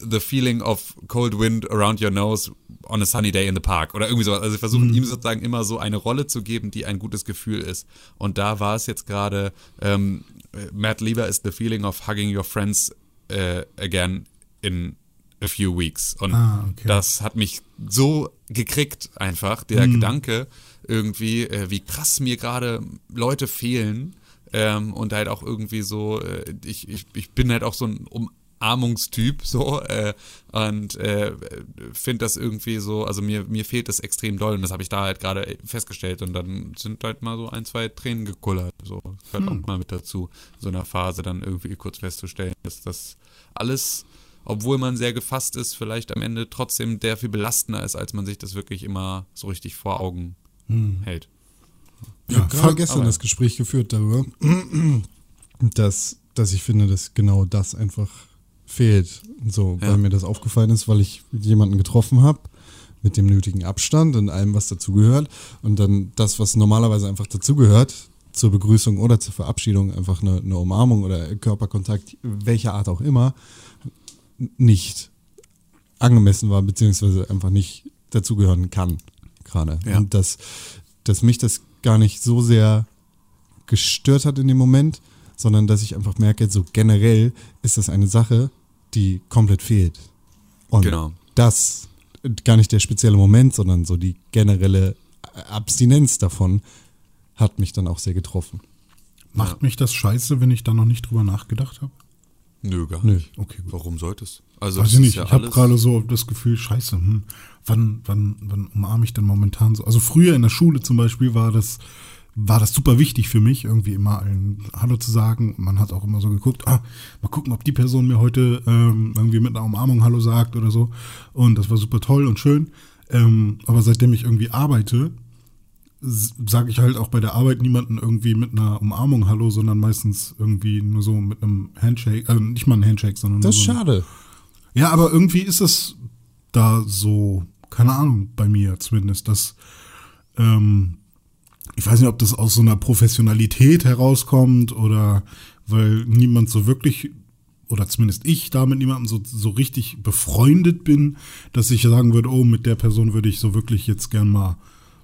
the feeling of cold wind around your nose on a sunny day in the park oder irgendwie sowas. Also sie versuchen ihm sozusagen immer so eine Rolle zu geben, die ein gutes Gefühl ist. Und da war es jetzt gerade, ähm, Matt Lieber is the feeling of hugging your friends uh, again in a few weeks. Und Ah, okay. das hat mich so gekriegt einfach, der Gedanke irgendwie, äh, wie krass mir gerade Leute fehlen ähm, und halt auch irgendwie so, äh, ich, ich, ich bin halt auch so ein Umarmungstyp so äh, und äh, finde das irgendwie so, also mir, mir fehlt das extrem doll und das habe ich da halt gerade festgestellt und dann sind halt mal so ein, zwei Tränen gekullert, so. Gehört auch mal mit dazu, so einer Phase dann irgendwie kurz festzustellen, dass das alles obwohl man sehr gefasst ist, vielleicht am Ende trotzdem der viel belastender ist, als man sich das wirklich immer so richtig vor Augen hält. Ich habe gerade gestern aber- das Gespräch geführt darüber, dass, dass ich finde, dass genau das einfach fehlt. So, Ja. weil mir das aufgefallen ist, weil ich jemanden getroffen habe mit dem nötigen Abstand und allem, was dazugehört. Und dann das, was normalerweise einfach dazugehört, zur Begrüßung oder zur Verabschiedung, einfach eine, eine Umarmung oder Körperkontakt, welcher Art auch immer, nicht angemessen war, beziehungsweise einfach nicht dazugehören kann gerade. Ja. Und dass, dass mich das gar nicht so sehr gestört hat in dem Moment, sondern dass ich einfach merke, so generell ist das eine Sache, die komplett fehlt. Und Genau. das, gar nicht der spezielle Moment, sondern so die generelle Abstinenz davon hat mich dann auch sehr getroffen. Macht mich das scheiße, wenn ich da noch nicht drüber nachgedacht habe? Nö, gar Nö. nicht. Okay, gut. Warum sollte es? Also Weiß ich nicht. ja ich habe gerade so das Gefühl, scheiße, hm, wann, wann, wann umarme ich denn momentan so? Also früher in der Schule zum Beispiel war das, war das super wichtig für mich, irgendwie immer allen Hallo zu sagen. Man hat auch immer so geguckt, ah, mal gucken, ob die Person mir heute ähm, irgendwie mit einer Umarmung Hallo sagt oder so. Und das war super toll und schön. Ähm, aber seitdem ich irgendwie arbeite, sage ich halt auch bei der Arbeit niemanden irgendwie mit einer Umarmung Hallo, sondern meistens irgendwie nur so mit einem Handshake, also nicht mal ein Handshake, sondern Das ist so ein, schade. Ja, aber irgendwie ist es da so, keine Ahnung, bei mir zumindest, dass ähm, ich weiß nicht, ob das aus so einer Professionalität herauskommt oder weil niemand so wirklich oder zumindest ich da mit niemandem so, so richtig befreundet bin, dass ich sagen würde, oh, mit der Person würde ich so wirklich jetzt gern mal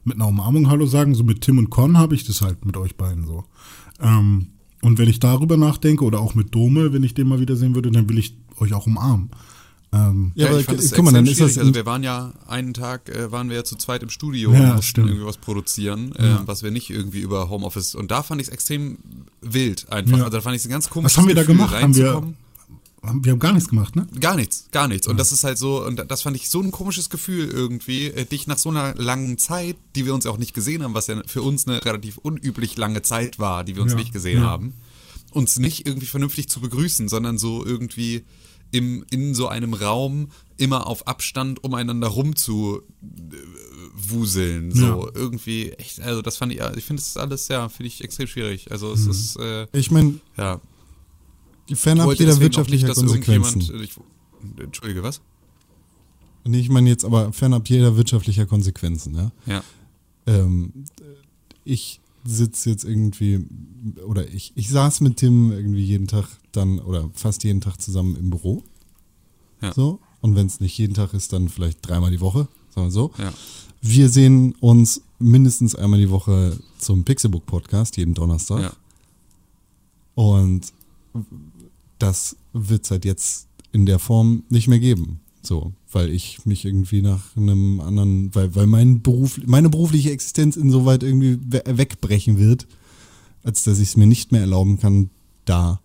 mit einer Umarmung Hallo sagen. So mit Tim und Con habe ich das halt mit euch beiden so. Ähm, und wenn ich darüber nachdenke oder auch mit Dome, wenn ich den mal wiedersehen würde, dann will ich euch auch umarmen. Ähm, Ja, aber ich fand es guck mal, dann ist das. Also wir waren ja einen Tag, äh, waren wir ja zu zweit im Studio Ja, und mussten stimmt. irgendwie was produzieren, äh, was wir nicht irgendwie über Homeoffice. Und da fand ich es extrem wild einfach. Ja. Also da fand ich es ein ganz komisches was haben wir da Gefühl, gemacht? Haben wir, haben, wir haben gar nichts gemacht, ne? Gar nichts, gar nichts. Und das ist halt so, und das fand ich so ein komisches Gefühl irgendwie, äh, dich nach so einer langen Zeit, die wir uns ja auch nicht gesehen haben, was ja für uns eine relativ unüblich lange Zeit war, die wir uns Ja, nicht gesehen ja. haben, uns nicht irgendwie vernünftig zu begrüßen, sondern so irgendwie im, in so einem Raum immer auf Abstand umeinander rum zu äh, wuseln. So Ja. irgendwie echt, also das fand ich, ich finde es alles, ja, finde ich extrem schwierig. Also es ist, äh, Ich meine, ja. fernab wollte jeder wirtschaftlicher dass Konsequenzen. irgendjemand- Ich, Entschuldige, was? Nee, ich meine jetzt aber fernab jeder wirtschaftlicher Konsequenzen, ja. Ja. Ähm, ich sitze jetzt irgendwie, oder ich, ich saß mit Tim irgendwie jeden Tag dann, oder fast jeden Tag zusammen im Büro. Ja. So. Und wenn es nicht jeden Tag ist, dann vielleicht dreimal die Woche, sagen wir so. Ja. Wir sehen uns mindestens einmal die Woche zum Pixelbook Podcast, jeden Donnerstag. Ja. Und das wird es halt jetzt in der Form nicht mehr geben. So, weil ich mich irgendwie nach einem anderen, weil, weil mein Beruf, meine berufliche Existenz insoweit irgendwie we wegbrechen wird, als dass ich es mir nicht mehr erlauben kann, da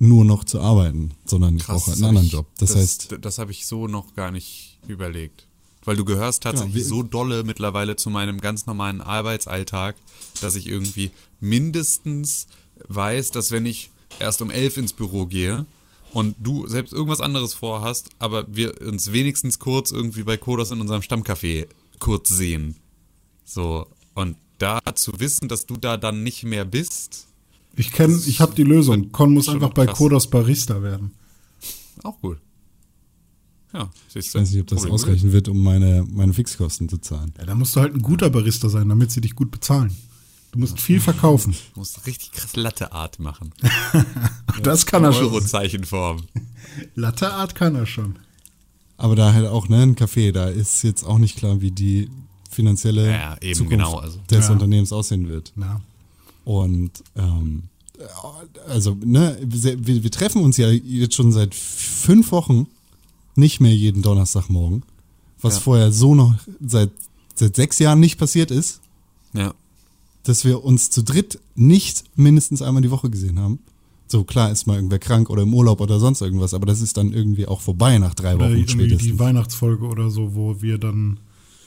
nur noch zu arbeiten, sondern ich brauche einen anderen ich- Job. Das, heißt, das, das habe ich so noch gar nicht überlegt. Weil du gehörst tatsächlich wir- so dolle mittlerweile zu meinem ganz normalen Arbeitsalltag, dass ich irgendwie mindestens weiß, dass wenn ich erst um elf ins Büro gehe und du selbst irgendwas anderes vorhast, aber wir uns wenigstens kurz irgendwie bei Kodos in unserem Stammcafé kurz sehen. So, und da zu wissen, dass du da dann nicht mehr bist, Ich kenne, ich habe die Lösung. Con muss einfach bei krass. Kodos Barista werden. auch gut. Ja, siehst ich du. weiß nicht, ob das Problem ausreichen wird, um meine, meine Fixkosten zu zahlen. Ja, da musst du halt ein guter Barista sein, damit sie dich gut bezahlen. Du musst viel verkaufen. Du musst richtig krass Latte-Art machen. Das kann er schon. Euro-Zeichenform. Latte Art kann er schon. Aber da halt auch, ne, ein Café, da ist jetzt auch nicht klar, wie die finanzielle Ja, eben, Zukunft genau, also. des Ja. Unternehmens aussehen wird. Na. Und ähm, also, ne, wir, wir treffen uns ja jetzt schon seit fünf Wochen nicht mehr jeden Donnerstagmorgen, was Ja. vorher so noch seit, seit sechs Jahren nicht passiert ist, Ja. Dass wir uns zu dritt nicht mindestens einmal die Woche gesehen haben. So klar ist mal irgendwer krank oder im Urlaub oder sonst irgendwas, aber das ist dann irgendwie auch vorbei nach drei Oder Wochen irgendwie die spätestens. Weihnachtsfolge oder so, wo wir dann.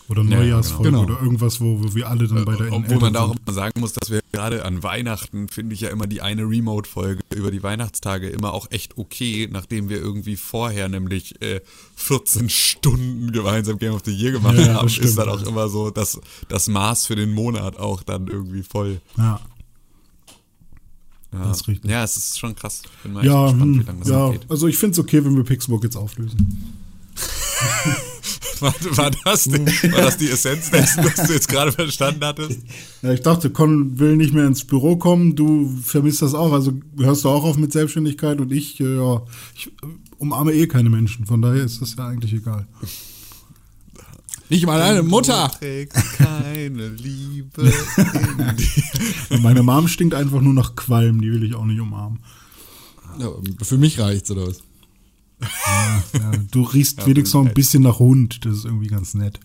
Oder Ja, Neujahrsfolge genau. oder irgendwas, wo, wo wir alle dann bei der Obwohl man da auch immer sagen muss, dass wir gerade an Weihnachten, finde ich ja immer die eine Remote-Folge über die Weihnachtstage immer auch echt okay, nachdem wir irgendwie vorher nämlich äh, 14 Stunden gemeinsam Game of the Year gemacht Ja, haben, stimmt. ist dann auch immer so das, das Maß für den Monat auch dann irgendwie voll. Ja. Ja. Das ist richtig. Ja, es ist schon krass. Bin mal Ja, gespannt, wie hm, lange das ja, geht. also ich finde es okay, wenn wir Pixburg jetzt auflösen. War, war, das die, war das die Essenz dessen, was du jetzt gerade verstanden hattest? Ja, ich dachte, Con will nicht mehr ins Büro kommen, du vermisst das auch, also hörst du auch auf mit Selbstständigkeit und ich, äh, ja, ich äh, umarme eh keine Menschen, von daher ist das ja eigentlich egal. Nicht mal eine Mutter! Keine Liebe in dir. Und meine Mom stinkt einfach nur nach Qualm, die will ich auch nicht umarmen. Ja, für mich reicht's, oder was? Ja, du riechst wenigstens noch ein bisschen nach Hund, das ist irgendwie ganz nett.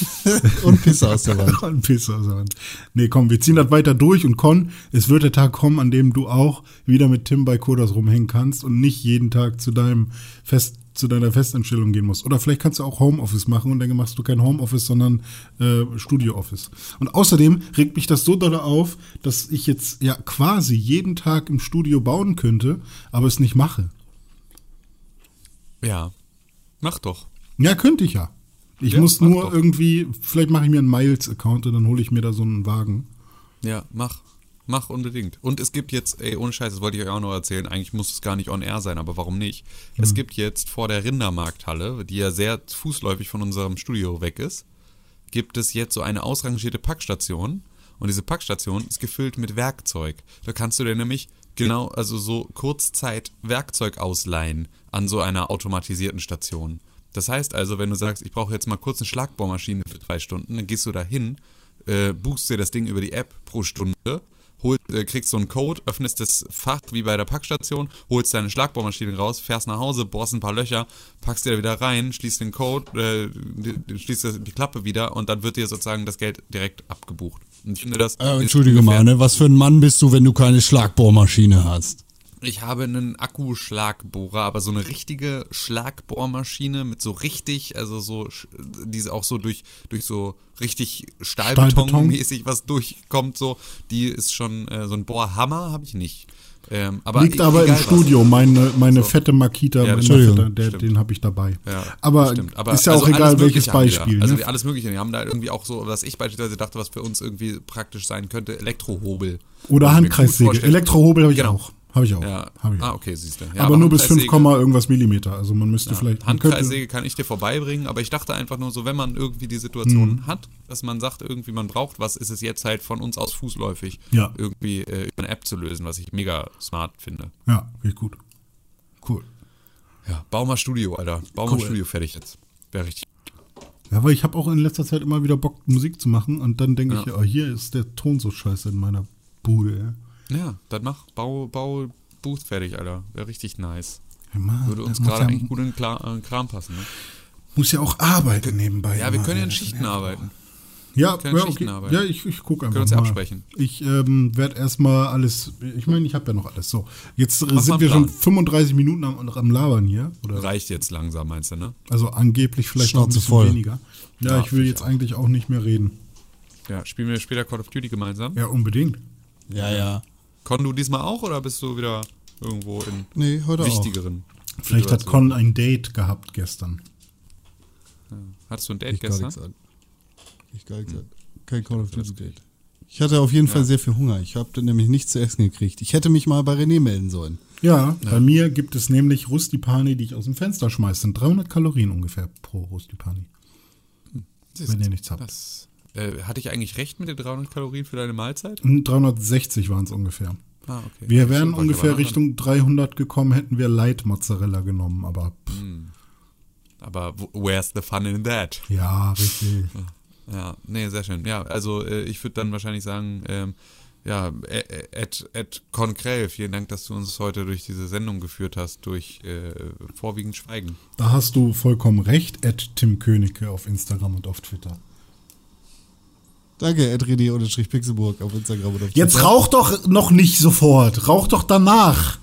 Und Pisse aus der Wand. Ein Pisser aus der Wand. Nee, komm, wir ziehen das weiter durch und Con, es wird der Tag kommen, an dem du auch wieder mit Tim bei Kodas rumhängen kannst und nicht jeden Tag zu deinem Fest, zu deiner Festanstellung gehen musst. Oder vielleicht kannst du auch Homeoffice machen und dann machst du kein Homeoffice, sondern äh, Studio-Office. Und außerdem regt mich das so doll auf, dass ich jetzt ja quasi jeden Tag im Studio bauen könnte, aber es nicht mache. Ja, mach doch. Ja, könnte ich ja. Ich Ja, muss nur doch. irgendwie, vielleicht mache ich mir einen Miles-Account und dann hole ich mir da so einen Wagen. Ja, mach. Mach unbedingt. Und es gibt jetzt, ey, ohne Scheiß, das wollte ich euch auch noch erzählen, eigentlich muss es gar nicht on air sein, aber warum nicht? Es gibt jetzt vor der Rindermarkthalle, die ja sehr fußläufig von unserem Studio weg ist, gibt es jetzt so eine ausrangierte Packstation. Und diese Packstation ist gefüllt mit Werkzeug. Da kannst du dir nämlich genau, also so Kurzzeit Werkzeug ausleihen an so einer automatisierten Station. Das heißt also, wenn du sagst, ich brauche jetzt mal kurz eine Schlagbohrmaschine für drei Stunden, dann gehst du da hin, äh, buchst dir das Ding über die App pro Stunde, holst, äh, kriegst so einen Code, öffnest das Fach wie bei der Packstation, holst deine Schlagbohrmaschine raus, fährst nach Hause, bohrst ein paar Löcher, packst dir da wieder rein, schließt den Code, äh, schließt die Klappe wieder und dann wird dir sozusagen das Geld direkt abgebucht. Und ich finde das. Äh, Entschuldige mal, ne? Was für ein Mann bist du, wenn du keine Schlagbohrmaschine hast? Ich habe einen Akkuschlagbohrer, aber so eine richtige Schlagbohrmaschine mit so richtig, also so, diese auch so durch, durch so richtig Stahlbeton? Stahlbetonmäßig was durchkommt, so, die ist schon, äh, so ein Bohrhammer habe ich nicht. Ähm, aber Liegt e- aber im. Studio, meine, meine So. fette Makita, Ja, fette, der, den habe ich dabei. Ja, aber, stimmt. ist ja also auch egal, welches Beispiel. Also ne? alles Mögliche. Die haben da irgendwie auch so, was ich beispielsweise dachte, was für uns irgendwie praktisch sein könnte, Elektrohobel. Oder Handkreissäge. Elektrohobel habe ich Genau. auch. Habe ich auch. Ja. Hab ich Ah, okay, siehst du. Ja, aber, nur bis 5, Handkreissäge- irgendwas Millimeter. Also man müsste vielleicht. man könnte- Handkreissäge kann ich dir vorbeibringen, aber ich dachte einfach nur so, wenn man irgendwie die Situation Mhm. hat, dass man sagt, irgendwie man braucht was, ist es jetzt halt von uns aus fußläufig Ja. irgendwie äh, über eine App zu lösen, was ich mega smart finde. Ja, richtig gut. Cool. Ja, bau mal Studio, Alter. Bau mal Cool. Studio fertig jetzt. Wäre richtig. Ja, weil ich habe auch in letzter Zeit immer wieder Bock, Musik zu machen und dann denke Ja. ich, oh, hier ist der Ton so scheiße in meiner Bude. Ja. Ja, dann mach, bau, bau Booth fertig, Alter. Wäre richtig nice. Ja, Mann, Würde uns gerade ja, eigentlich gut in den äh, Kram passen, ne? muss ja auch arbeiten nebenbei. Ja, wir können ja in. Schichten arbeiten. Ja, Keine ja, Schichten okay. arbeiten. ja ich, ich gucke einfach Können uns ja mal. absprechen. Ich ähm, werde erstmal alles, ich meine, ich habe ja noch alles. So, jetzt äh, mal sind wir schon Plan. 35 Minuten am, am Labern hier. Oder? Reicht jetzt langsam, meinst du, ne? Also angeblich vielleicht noch ein Schnauze bisschen voll. weniger. Ja, Ja, ich will ich jetzt eigentlich auch nicht mehr reden. Ja, spielen wir später Call of Duty gemeinsam? Ja, unbedingt. Ja, ja. Con du diesmal auch oder bist du wieder irgendwo in Nee, heute wichtigeren? Vielleicht hat? Con ein Date gehabt gestern. Hattest du ein auch. Date Ich gar gestern? an. Ich gar nichts an. Kein Call of Duty Date. Ich hatte auf jeden Fall sehr viel Hunger. Ich habe nämlich nichts zu essen gekriegt. Ich hätte mich mal bei René melden sollen. Ja, bei mir gibt es nämlich Rustipani, die ich aus dem Fenster schmeiße. Sind 300 Kalorien ungefähr pro Rustipani. Siehst Wenn ihr nichts habt. Das, äh, hatte ich eigentlich recht mit den 300 Kalorien für deine Mahlzeit? Und 360 waren es ungefähr. Ah, okay. Wir wären ich ungefähr Richtung 300 gekommen, hätten wir Light Mozzarella genommen, aber pff, anderen. Aber where's the fun in that? ja, richtig. Ja, nee, sehr schön. Ja, also äh, ich würde dann wahrscheinlich sagen, ähm, ja, äh, Ed, Ed Konkrell, vielen Dank, dass du uns heute durch diese Sendung geführt hast, durch äh, vorwiegend Schweigen. Da hast du vollkommen recht, Ed Tim Königke auf Instagram und auf Twitter. Danke, edredi-pixelburg auf Instagram oder auf Jetzt rauch doch noch nicht sofort, rauch doch danach.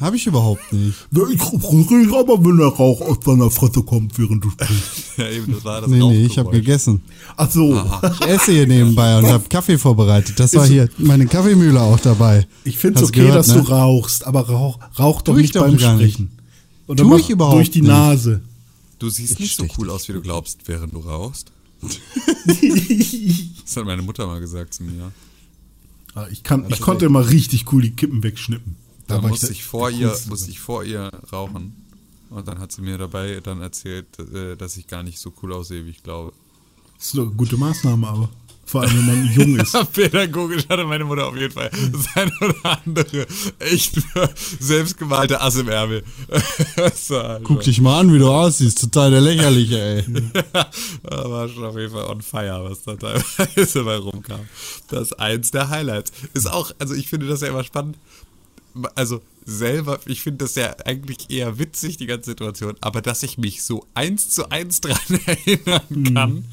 Habe ich überhaupt nicht. Ja, ich rieche aber, wenn der Rauch aus deiner Fresse kommt, während du sprichst. Ja, eben, das war das Nee, nee, ich habe gegessen. Ach so. Ich esse hier nebenbei und habe Kaffee vorbereitet. Das war hier meine Kaffeemühle auch dabei. Ich finde es okay, gehört, dass ne? du rauchst, aber rauch, rauch doch nicht doch beim gar nicht. Sprechen. Oder Tu mach ich überhaupt durch die nicht. Nase. Du siehst nicht so cool aus, wie du glaubst, während du rauchst. Das hat meine Mutter mal gesagt zu mir. Ah, Ich, kann, ich konnte immer richtig cool die Kippen wegschnippen. Da war musste ich vor ihr, musste ich vor ihr rauchen. Und dann hat sie mir dabei dann erzählt, äh, dass ich gar nicht so cool aussehe, wie ich glaube. Das ist eine gute Maßnahme, aber. Vor allem, wenn man jung ist. Pädagogisch hatte meine Mutter auf jeden Fall sein oder andere echt selbstgemalte Ass im Ärmel. also. Guck dich mal an, wie du aussiehst. Total der lächerliche, ey. Da war schon auf jeden Fall on fire, was da teilweise dabei rumkam. Das ist eins der Highlights. Ist auch, also ich finde das ja immer spannend. Also selber, ich finde das ja eigentlich eher witzig, die ganze Situation, aber dass ich mich so eins zu eins dran erinnern kann,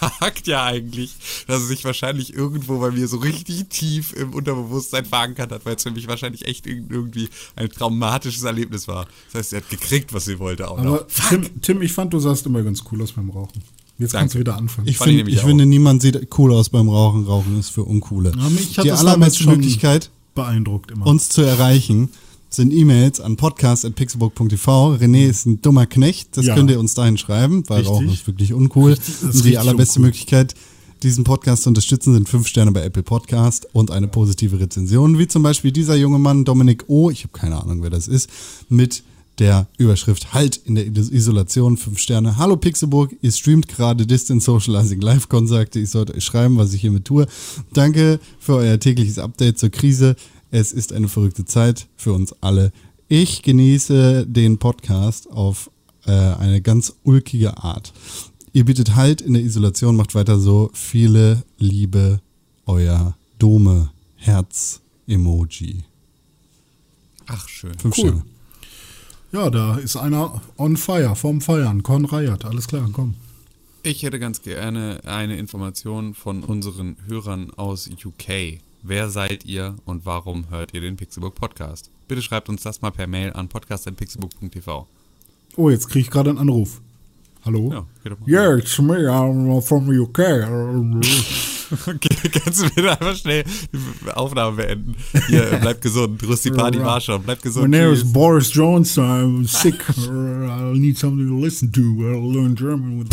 sagt ja eigentlich, dass es sich wahrscheinlich irgendwo bei mir so richtig tief im Unterbewusstsein verankert hat, weil es für mich wahrscheinlich echt irg- irgendwie ein traumatisches Erlebnis war. Das heißt, sie hat gekriegt, was sie wollte auch noch. Aber Tim, Tim, ich fand, du sahst immer ganz cool aus beim Rauchen. Jetzt kannst du Danke. wieder anfangen. Ich, find, ich finde, niemand sieht cool aus beim Rauchen. Rauchen ist für Uncoole. Ja, Die schon Möglichkeit, beeindruckt immer. uns zu erreichen, sind E-Mails an podcast.pixelburg.tv. René ist ein dummer Knecht, das Ja. könnt ihr uns dahin schreiben, weil Richtig. Rauchen ist wirklich uncool. Richtig, ist Und die allerbeste uncool. Möglichkeit, diesen Podcast zu unterstützen, sind fünf Sterne bei Apple Podcast und eine positive Rezension, wie zum Beispiel dieser junge Mann Dominik O., ich habe keine Ahnung, wer das ist, mit der Überschrift Halt in der Isolation, fünf Sterne. Hallo Pixelburg, ihr streamt gerade Distance Socializing Live Kontakte. Ich sollte euch schreiben, was ich hiermit tue. Danke für euer tägliches Update zur Krise. Es ist eine verrückte Zeit für uns alle. Ich genieße den Podcast auf äh, eine ganz ulkige Art. Ihr bietet Halt in der Isolation, macht weiter so. Viele Liebe, euer Dome Herz Emoji. Ach, schön. Fünf Cool. Sterne. Ja, da ist einer on fire, vom Feiern. Con Rayat, alles klar, komm. Ich hätte ganz gerne eine Information von unseren Hörern aus UK. Wer seid ihr und warum hört ihr den Pixelbook Podcast? Bitte schreibt uns das mal per Mail an podcast.pixelbook.tv. Oh, jetzt kriege ich gerade einen Anruf. Hallo? Ja, geht doch mal. Yeah, it's me, I'm from UK. Okay, kannst du bitte einfach schnell die Aufnahme beenden? Hier, bleib gesund. Rusti Party war schon. Bleib My gesund. name is Boris Johnson. I'm sick. I need something to listen to. I'll learn German with